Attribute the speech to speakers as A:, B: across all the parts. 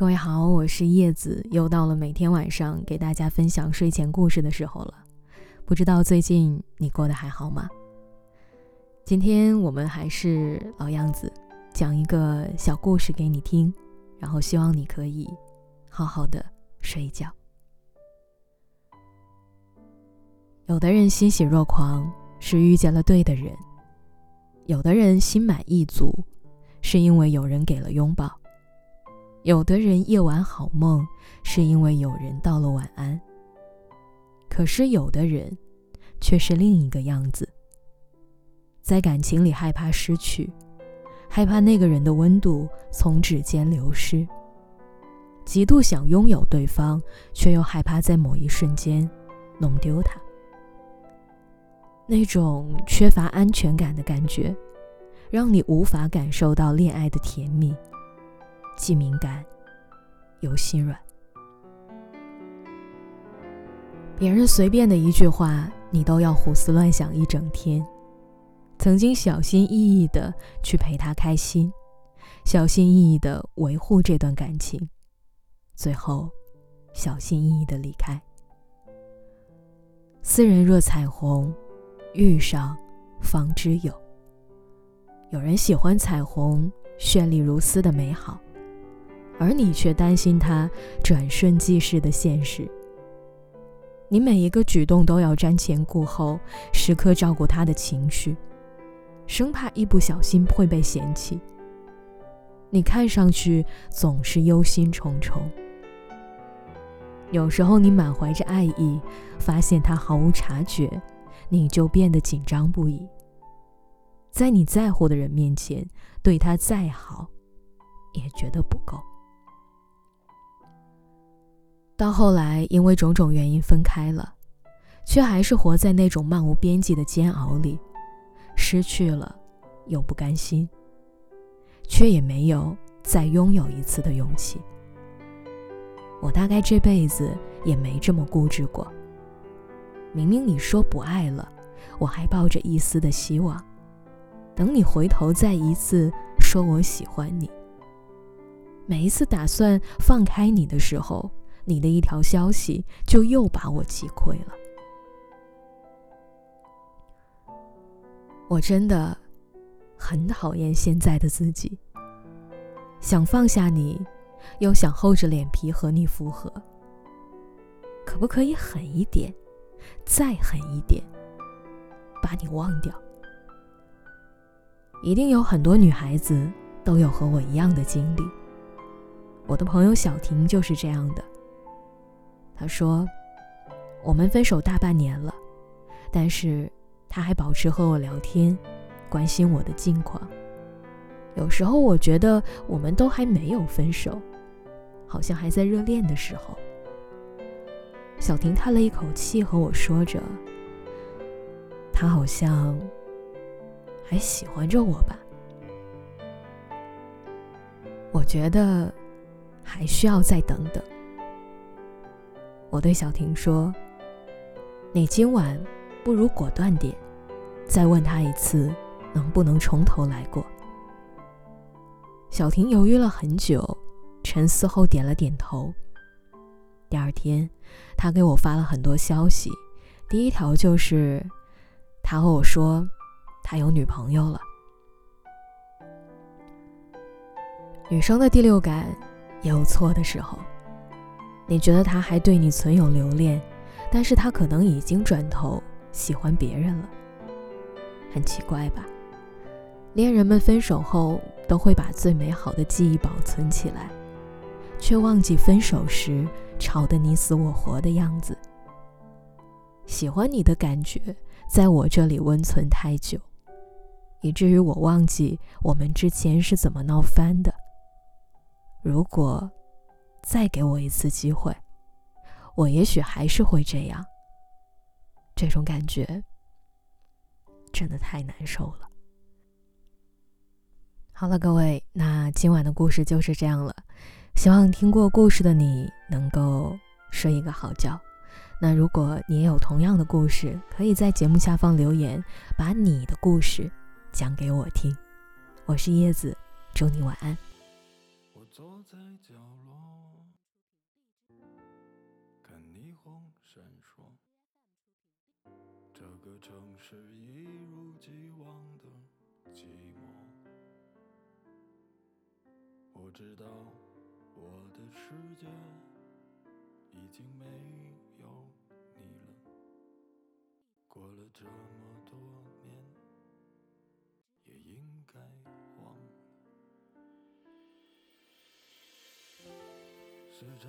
A: 各位好，我是叶子，又到了每天晚上给大家分享睡前故事的时候了。不知道最近你过得还好吗？今天我们还是老样子，讲一个小故事给你听，然后希望你可以好好的睡一觉。有的人欣喜若狂，是遇见了对的人；有的人心满意足，是因为有人给了拥抱。有的人夜晚好梦，是因为有人道了晚安。可是有的人，却是另一个样子。在感情里害怕失去，害怕那个人的温度从指尖流失，极度想拥有对方，却又害怕在某一瞬间弄丢他。那种缺乏安全感的感觉，让你无法感受到恋爱的甜蜜。既敏感，又心软。别人随便的一句话，你都要胡思乱想一整天。曾经小心翼翼的去陪他开心，小心翼翼的维护这段感情，最后小心翼翼的离开。斯人若彩虹，遇上方知有。有人喜欢彩虹绚丽如丝的美好。而你却担心他转瞬即逝的现实。你每一个举动都要瞻前顾后，时刻照顾他的情绪，生怕一不小心会被嫌弃。你看上去总是忧心忡忡。有时候你满怀着爱意，发现他毫无察觉，你就变得紧张不已。在你在乎的人面前，对他再好，也觉得不够。到后来，因为种种原因分开了，却还是活在那种漫无边际的煎熬里，失去了又不甘心，却也没有再拥有一次的勇气。我大概这辈子也没这么固执过。明明你说不爱了，我还抱着一丝的希望，等你回头再一次说我喜欢你。每一次打算放开你的时候。你的一条消息就又把我击溃了。我真的很讨厌现在的自己，想放下你，又想厚着脸皮和你复合。可不可以狠一点，再狠一点，把你忘掉？一定有很多女孩子都有和我一样的经历。我的朋友小婷就是这样的。他说：“我们分手大半年了，但是他还保持和我聊天，关心我的近况。有时候我觉得我们都还没有分手，好像还在热恋的时候。”小婷叹了一口气，和我说着：“他好像还喜欢着我吧？”我觉得还需要再等等。我对小婷说：“你今晚不如果断点，再问他一次，能不能从头来过？”小婷犹豫了很久，沉思后点了点头。第二天，他给我发了很多消息，第一条就是他和我说他有女朋友了。女生的第六感也有错的时候。你觉得他还对你存有留恋，但是他可能已经转头喜欢别人了。很奇怪吧？恋人们分手后都会把最美好的记忆保存起来，却忘记分手时吵得你死我活的样子。喜欢你的感觉在我这里温存太久，以至于我忘记我们之前是怎么闹翻的。如果。再给我一次机会，我也许还是会这样。这种感觉真的太难受了。好了，各位，那今晚的故事就是这样了。希望听过故事的你能够睡一个好觉。那如果你也有同样的故事，可以在节目下方留言，把你的故事讲给我听。我是叶子，祝你晚安。
B: 坐在角落，看霓虹闪烁。这个城市一如既往的寂寞。我知道我的世界已经没有你了。过了这么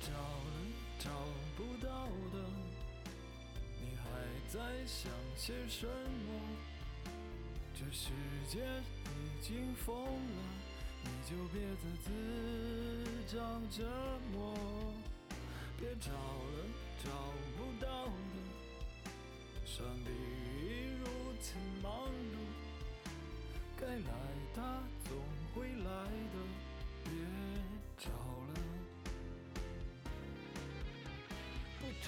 B: 找了，找不到的，你还在想些什么？这世界已经疯了，你就别再自找折磨。别找了，找不到的，上帝已如此忙碌，该来他总会来的，别找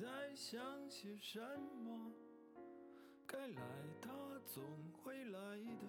B: 在想些什么？该来他总会来的，